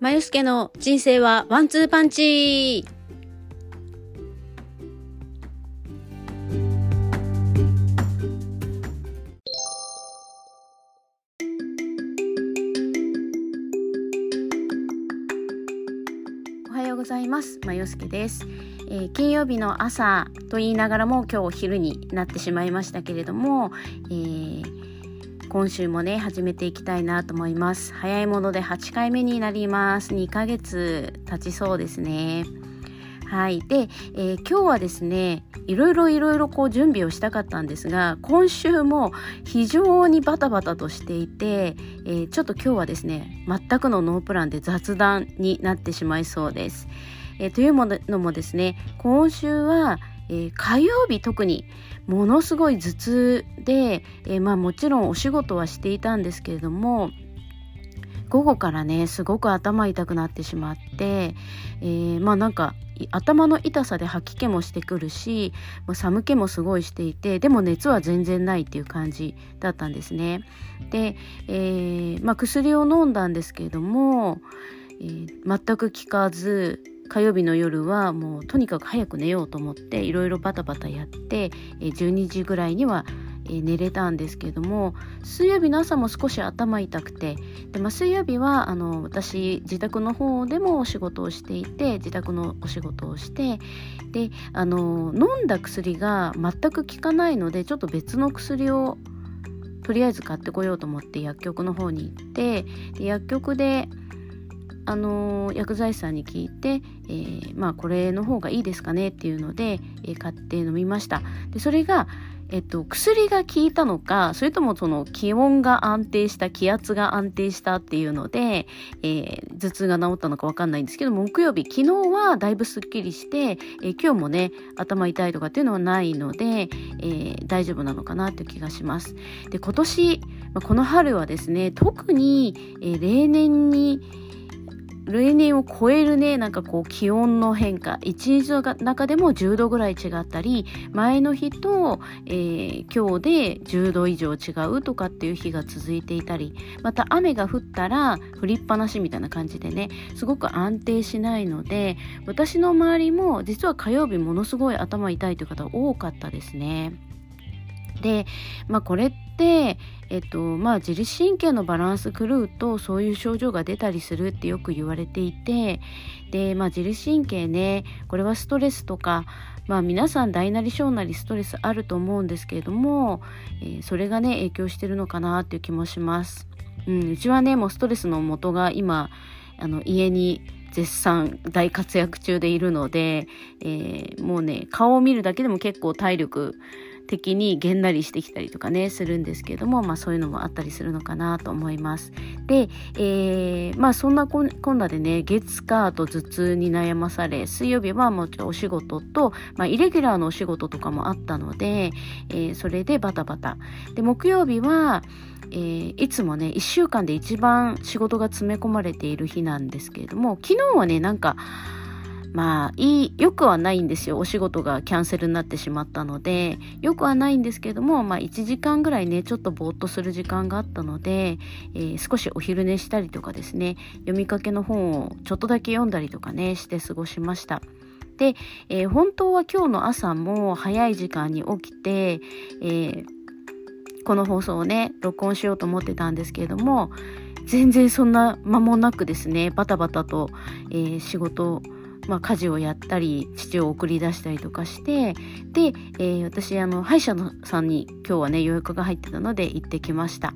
まゆすけの人生はワンツーパンチおはようございます。まゆすけです、えー金曜日の朝と言いながらも今日昼になってしまいましたけれども、えー今週もね始めていきたいなと思います。早いもので8回目になります。2ヶ月経ちそうですね。はい。で、えー今日はですねいろいろいろいろこう準備をしたかったんですが今週も非常にバタバタとしていて、えーちょっと今日はですね全くのノープランで雑談になってしまいそうです、えーというものもですね今週はえー火曜日特にものすごい頭痛で、えーまあもちろんお仕事はしていたんですけれども午後からねすごく頭痛くなってしまって、えーまあなんか頭の痛さで吐き気もしてくるし寒気もすごいしていてでも熱は全然ないっていう感じだったんですね。で、えーまあ、薬を飲んだんですけれども、えー全く効かず火曜日の夜はもうとにかく早く寝ようと思っていろいろバタバタやって、12時ぐらいには、寝れたんですけども水曜日の朝も少し頭痛くてで、まあ、水曜日はあの私自宅の方でもお仕事をしていて自宅のお仕事をしてであの飲んだ薬が全く効かないのでちょっと別の薬をとりあえず買ってこようと思って薬局の方に行ってで薬局であの薬剤師さんに聞いて、えーまあこれの方がいいですかねっていうので、えー買って飲みました。でそれが、えっと、薬が効いたのかそれともその気温が安定した気圧が安定したっていうので、えー頭痛が治ったのかわかんないんですけど木曜日昨日はだいぶすっきりして、え今日もね頭痛いとかっていうのはないので、え大丈夫なのかなっていう気がします。で今年、この春はですね特に、え例年に例年を超えるねなんかこう気温の変化一日の中でも10度ぐらい違ったり前の日と、えー今日で10度以上違うとかっていう日が続いていたりまた雨が降ったら降りっぱなしみたいな感じでねすごく安定しないので私の周りも実は火曜日ものすごい頭痛いという方多かったですね。で、まあ、これって、でえっとまあ、自律神経のバランス狂うとそういう症状が出たりするってよく言われていてで、まあ、自律神経ねこれはストレスとか、まあ、皆さん大なり小なりストレスあると思うんですけれども、えーそれがね影響してるのかなっていう気もします。うん、うちはねもうストレスの元が今あの家に絶賛大活躍中でいるので、えーもうね顔を見るだけでも結構体力的にげんなりしてきたりとかねするんですけれども、まあ、そういうのもあったりするのかなと思います。で、えーまあそんなこんなでね月火と頭痛に悩まされ水曜日はもちろんお仕事と、まあ、イレギュラーのお仕事とかもあったので、えーそれでバタバタで木曜日はえーいつもね1週間で一番仕事が詰め込まれている日なんですけれども昨日はねなんかまあいいよくはないんですよお仕事がキャンセルになってしまったのでよくはないんですけども、まあ、1時間ぐらいねちょっとぼーっとする時間があったので、えー少しお昼寝したりとかですね読みかけの本をちょっとだけ読んだりとかねして過ごしました。で、えー本当は今日の朝も早い時間に起きて、えーこの放送をね録音しようと思ってたんですけれども全然そんな間もなくですねバタバタと、えー仕事まあ、家事をやったり父を送り出したりとかしてで、えー私あの歯医者のさんに今日はね予約が入ってたので行ってきました。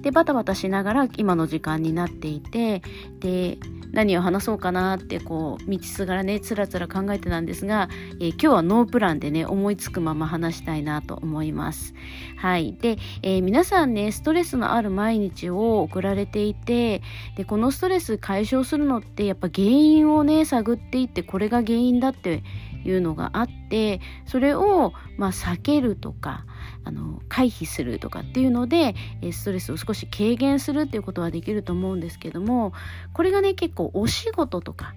でバタバタしながら今の時間になっていてで何を話そうかなってこう道すがらねつらつら考えてたんですが、えー今日はノープランでね思いつくまま話したいなと思います。はい。で、えー皆さんねストレスのある毎日を送られていてでこのストレス解消するのってやっぱ原因をね探っていってこれが原因だっていうのがあってそれをまあ避けるとかあの回避するとかっていうのでストレスを少し軽減するっていうことはできると思うんですけどもこれがね結構お仕事とか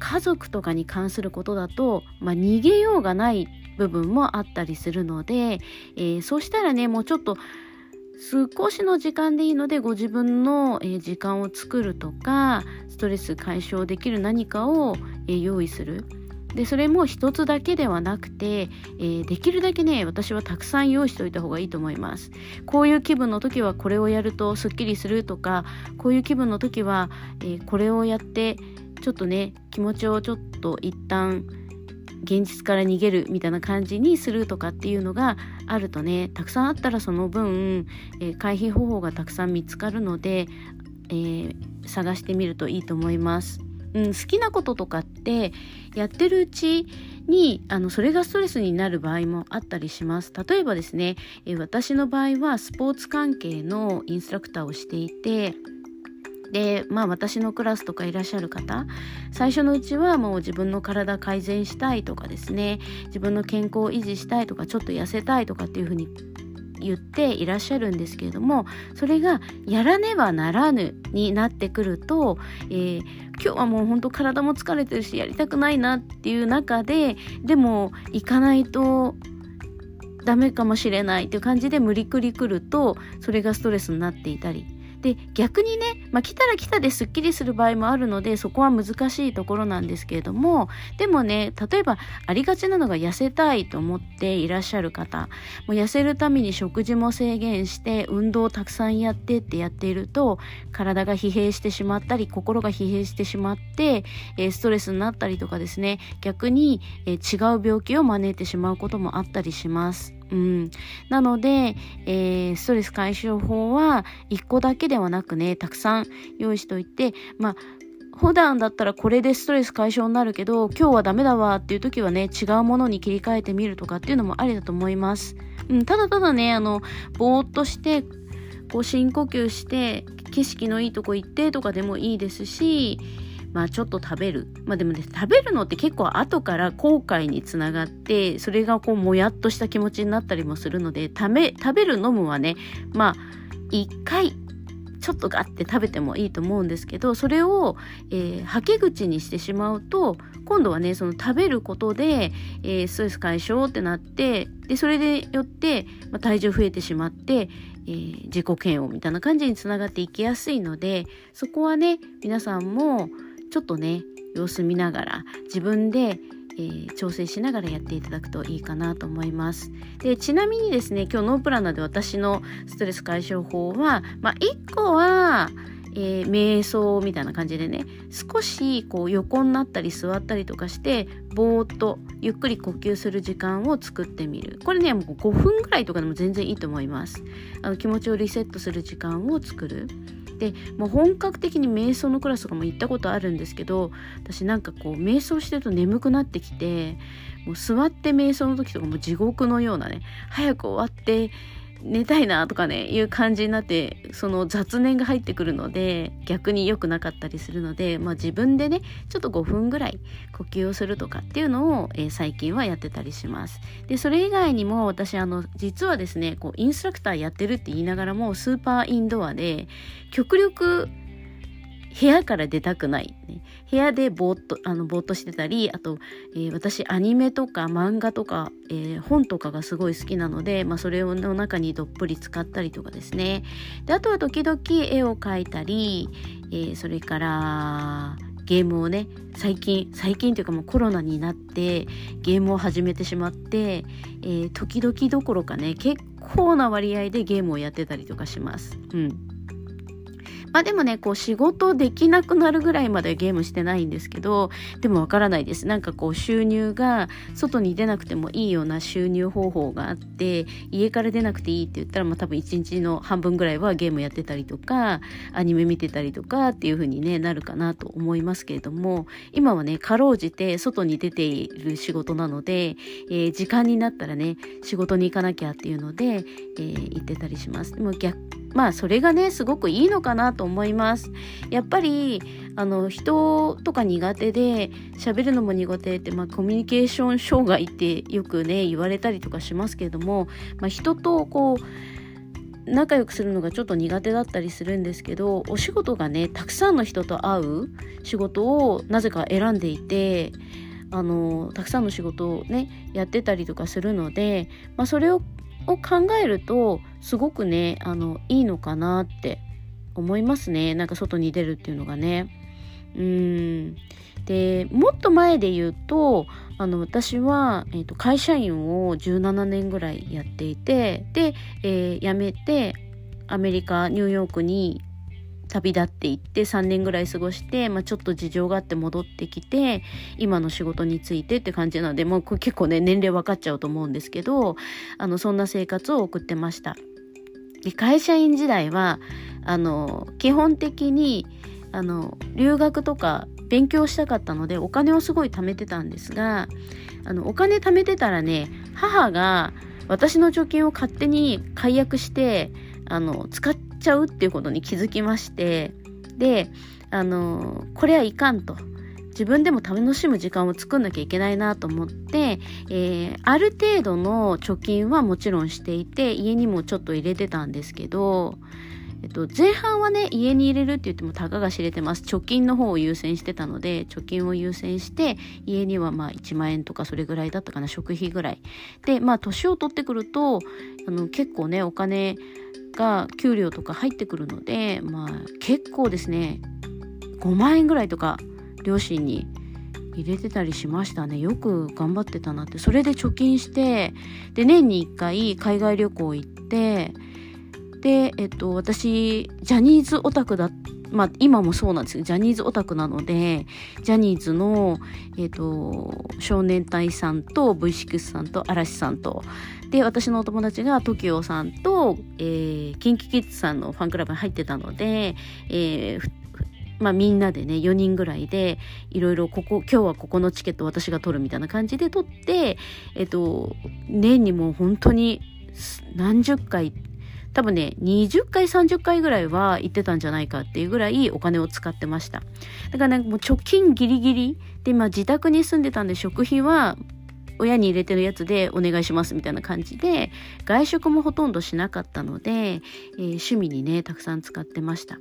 家族とかに関することだと、まあ、逃げようがない部分もあったりするので、えーそうしたらねもうちょっと少しの時間でいいのでご自分の、時間を作るとかストレス解消できる何かを、用意する。でそれも一つだけではなくて、えー、できるだけね私はたくさん用意しておいた方がいいと思いますこういう気分の時はこれをやるとすっきりするとかこういう気分の時は、えー、これをやってちょっとね気持ちをちょっと一旦現実から逃げるみたいな感じにするとかっていうのがあるとねたくさんあったらその分、えー、回避方法がたくさん見つかるので、えー、探してみるといいと思います。うん、好きなこととかってやってるうちにあのそれがストレスになる場合もあったりします。例えばですね、え私の場合はスポーツ関係のインストラクターをしていてでまあ私のクラスとかいらっしゃる方最初のうちはもう自分の体改善したいとかですね自分の健康を維持したいとかちょっと痩せたいとかっていうふうに言っていらっしゃるんですけれどもそれがやらねばならぬになってくると、えー、今日はもう本当体も疲れてるしやりたくないなっていう中ででも行かないとダメかもしれないっていう感じで無理くり来るとそれがストレスになっていたりで逆にね、まあ、来たら来たですっきりする場合もあるのでそこは難しいところなんですけれどもでもね例えばありがちなのが痩せたいと思っていらっしゃる方もう痩せるために食事も制限して運動をたくさんやってってやっていると体が疲弊してしまったり心が疲弊してしまって、え、ストレスになったりとかですね逆に、え、違う病気を招いてしまうこともあったりします。うん、なので、えー、ストレス解消法は1個だけではなくねたくさん用意しといてまあ普段だったらこれでストレス解消になるけど今日はダメだわっていう時はね違うものに切り替えてみるとかっていうのもありだと思います。うん、ただただねあのぼーっとしてこう深呼吸して景色のいいとこ行ってとかでもいいですしまあちょっと食べる。まあでもね、食べるのって結構後から後悔につながって、それがこうもやっとした気持ちになったりもするので、食べ、食べる飲むはね、まあ一回ちょっとガッて食べてもいいと思うんですけどそれを、えー、はけ口にしてしまうと今度はねその食べることで、えー、ストレス解消ってなってでそれでよって、まあ、体重増えてしまって、えー、自己嫌悪みたいな感じにつながっていきやすいのでそこはね皆さんもちょっとね様子見ながら自分で、えー、調整しながらやっていただくといいかなと思います。でちなみにですね今日ノープランナーで私のストレス解消法は、まあ、1個はえー、瞑想みたいな感じでね少しこう横になったり座ったりとかしてぼーっとゆっくり呼吸する時間を作ってみる。これねもう5分ぐらいとかでも全然いいと思います。あの気持ちをリセットする時間を作る。でもう本格的に瞑想のクラスとかも行ったことあるんですけど私なんかこう瞑想してると眠くなってきてもう座って瞑想の時とかも地獄のようなね早く終わって寝たいなとかねいう感じになってその雑念が入ってくるので逆に良くなかったりするので、まあ、自分でねちょっと5分ぐらい呼吸をするとかっていうのを、えー、最近はやってたりします。でそれ以外にも私あの実はですねこうインストラクターやってるって言いながらもスーパーインドアで極力部屋から出たくない、ね、部屋でぼーっとあのぼーっとしてたりあと、えー、私アニメとか漫画とか、えー、本とかがすごい好きなので、まあ、それの中にどっぷり使ったりとかですね。であとは時々絵を描いたり、えー、それからゲームをね最近最近というかもうコロナになってゲームを始めてしまって、えー、時々どころかね結構な割合でゲームをやってたりとかします。うん。まあでもね、こう仕事できなくなるぐらいまでゲームしてないんですけど、でもわからないです。なんかこう収入が外に出なくてもいいような収入方法があって、家から出なくていいって言ったら、まあ多分一日の半分ぐらいはゲームやってたりとか、アニメ見てたりとかっていう風にね、なるかなと思いますけれども、今はね、かろうじて外に出ている仕事なので、えー、時間になったらね、仕事に行かなきゃっていうので、えー、行ってたりします。でも逆まあそれがねすごくいいのかなと思います。やっぱりあの人とか苦手で喋るのも苦手って、まあ、コミュニケーション障害ってよくね言われたりとかしますけれども、まあ、人とこう仲良くするのがちょっと苦手だったりするんですけどお仕事がねたくさんの人と会う仕事をなぜか選んでいてあのたくさんの仕事をねやってたりとかするので、まあ、それをを考えるとすごくねあのいいのかなって思いますねなんか外に出るっていうのがね。うんでもっと前で言うとあの私は、えーと、会社員を17年ぐらいやっていてで、えー、辞めてアメリカニューヨークに旅立っていって3年ぐらい過ごして、まあ、ちょっと事情があって戻ってきて今の仕事についてって感じなのでもうこれ結構ね年齢分かっちゃうと思うんですけどあのそんな生活を送ってました。で会社員時代はあの基本的にあの留学とか勉強したかったのでお金をすごい貯めてたんですがあのお金貯めてたらね母が私の貯金を勝手に解約してあの使っちゃうっていうことに気づきましてであのこれはいかんと。自分でも楽しむ時間を作んなきゃいけないなと思って、えー、ある程度の貯金はもちろんしていて家にもちょっと入れてたんですけどえっと、前半はね家に入れるって言ってもたかが知れてます。貯金の方を優先してたので貯金を優先して家にはまあ1万円とかそれぐらいだったかな食費ぐらい。でまあ年を取ってくるとあの結構ねお金が給料とか入ってくるのでまあ結構ですね5万円ぐらいとか両親に入れてたりしましたね。よく頑張ってたなって。それで貯金してで年に1回海外旅行行ってで、えっと、私、ジャニーズオタクだ、まあ、今もそうなんですけど、ジャニーズオタクなので、ジャニーズの、えっと、少年隊さんと V6 さんと嵐さんと、で、私のお友達が TOKIO さんと、えー、KinKiKids さんのファンクラブに入ってたので、えー、まあみんなでね、4人ぐらいで、いろいろここ、今日はここのチケット私が取るみたいな感じで取って、えっと、年にもう本当に何十回多分ね、20回、30回ぐらいは行ってたんじゃないかっていうぐらいお金を使ってました。だからね、もう貯金ギリギリで、まあ自宅に住んでたんで食費は親に入れてるやつでお願いしますみたいな感じで、外食もほとんどしなかったので、えー、趣味にね、たくさん使ってました。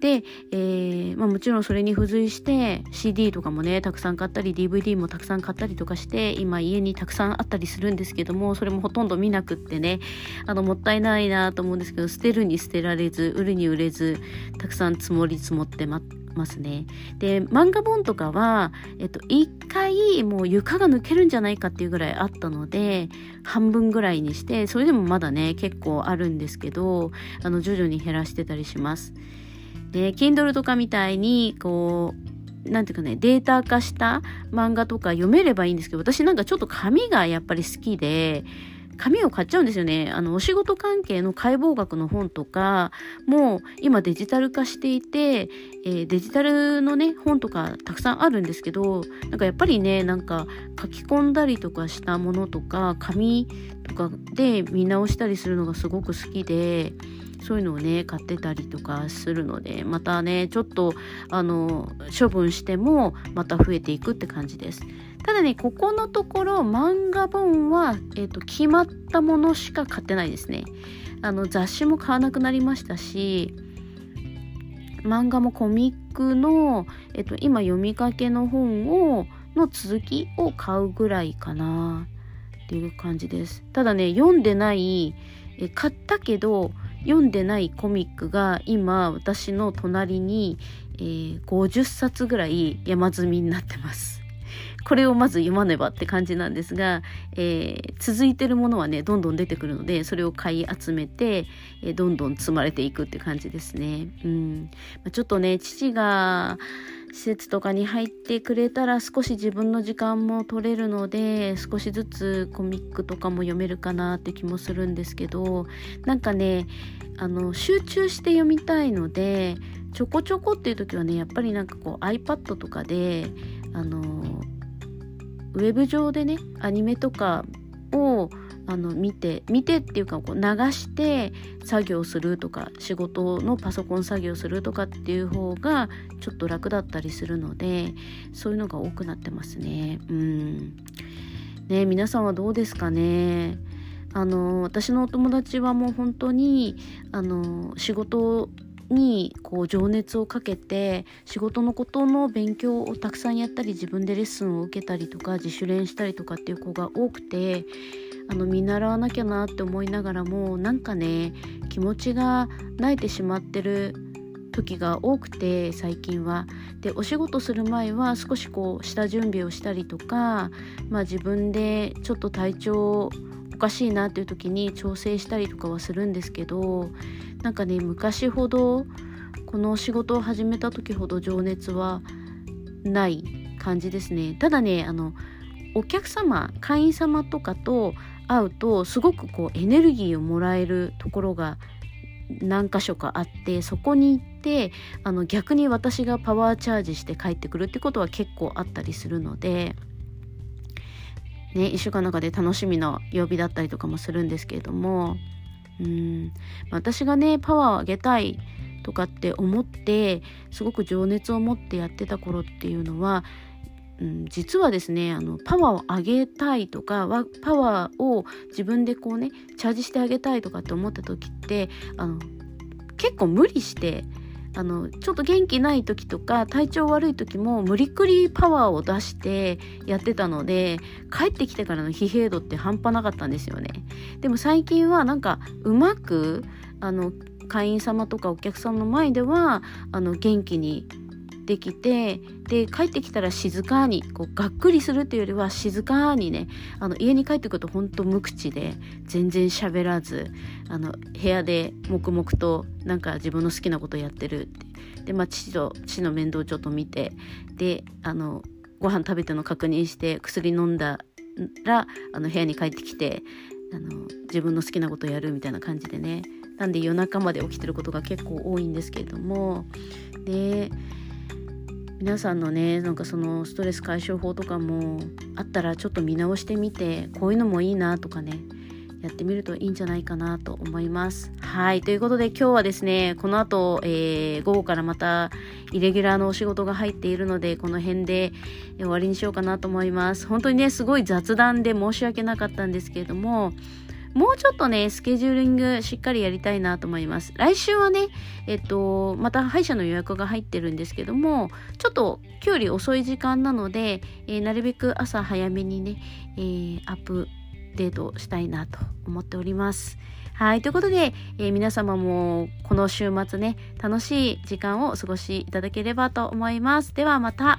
で、えー、まあ、もちろんそれに付随して CD とかもねたくさん買ったり DVD もたくさん買ったりとかして今家にたくさんあったりするんですけどもそれもほとんど見なくってねあのもったいないなと思うんですけど捨てるに捨てられず売るに売れずたくさん積もり積もってまますね。で漫画本とかは、えっと、1回もう床が抜けるんじゃないかっていうぐらいあったので半分ぐらいにしてそれでもまだね結構あるんですけどあの徐々に減らしてたりします。で Kindle とかみたいにこうなんていうかねデータ化した漫画とか読めればいいんですけど私なんかちょっと紙がやっぱり好きで紙を買っちゃうんですよね。あの、お仕事関係の解剖学の本とかも今デジタル化していて、えー、デジタルのね、本とかたくさんあるんですけど、なんかやっぱりね、なんか書き込んだりとかしたものとか、紙とかで見直したりするのがすごく好きで、そういうのをね買ってたりとかするのでまたねちょっとあの処分してもまた増えていくって感じです。ただねここのところ漫画本は、えーと、決まったものしか買ってないですね。あの雑誌も買わなくなりましたし漫画もコミックの、えっと、今読みかけの本をの続きを買うぐらいかなっていう感じです。ただね読んでないえ買ったけど読んでないコミックが今私の隣に、えー、50冊ぐらい山積みになってます。これをまず読まねばって感じなんですが、えー、続いてるものはねどんどん出てくるのでそれを買い集めて、えー、どんどん積まれていくって感じですね。うんちょっとね父が施設とかに入ってくれたら少し自分の時間も取れるので少しずつコミックとかも読めるかなって気もするんですけどなんかねあの集中して読みたいのでちょこちょこっていう時はねやっぱりなんかこう iPad とかであのウェブ上でねアニメとかをあの見て見てっていうかこう流して作業するとか仕事のパソコン作業するとかっていう方がちょっと楽だったりするのでそういうのが多くなってますね。うんね皆さんはどうですかね？あの私のお友達はもう本当にあの仕事にこう情熱をかけて仕事のことの勉強をたくさんやったり自分でレッスンを受けたりとか自主練したりとかっていう子が多くてあの見習わなきゃなって思いながらもなんかね気持ちが泣いてしまってる時が多くて最近は。でお仕事する前は少しこう下準備をしたりとか、まあ、自分でちょっと体調をおかしいなっていう時に調整したりとかはするんですけどなんかね昔ほどこの仕事を始めた時ほど情熱はない感じですね。ただねあのお客様会員様とかと会うとすごくこうエネルギーをもらえるところが何箇所かあってそこに行ってあの逆に私がパワーチャージして帰ってくるってことは結構あったりするのでね、1週間の中で楽しみの曜日だったりとかもするんですけれども。うん。私がねパワーを上げたいとかって思ってすごく情熱を持ってやってた頃っていうのは、うん、実はですねあのパワーを上げたいとかパワーを自分でこうねチャージしてあげたいとかって思った時ってあの結構無理してあのちょっと元気ない時とか体調悪い時も無理くりパワーを出してやってたので帰ってきてからの疲弊度って半端なかったんですよね。でも最近はなんかうまくあの会員様とかお客さんの前ではあの元気にできてで帰ってきたら静かにこうがっくりするっていうよりは静かにねあの家に帰ってくるとほんと無口で全然喋らずあの部屋で黙々となんか自分の好きなことやってるって。で、まあ、父と父の面倒をちょっと見てであのご飯食べての確認して薬飲んだらあの部屋に帰ってきてあの自分の好きなことをやるみたいな感じでね。なんで夜中まで起きてることが結構多いんですけれども。で皆さんのねなんかそのストレス解消法とかもあったらちょっと見直してみてこういうのもいいなとかねやってみるといいんじゃないかなと思います。はい。ということで今日はですね、この後、えー、午後からまたイレギュラーのお仕事が入っているので、この辺で終わりにしようかなと思います。本当にね、すごい雑談で申し訳なかったんですけれども、もうちょっとね、スケジューリングしっかりやりたいなと思います。来週はね、えっと、また歯医者の予約が入ってるんですけども、ちょっと今日より遅い時間なので、えー、なるべく朝早めにね、えー、アップデートしたいなと思っております。はい。ということで、えー、皆様もこの週末ね、楽しい時間をお過ごしいただければと思います。ではまた。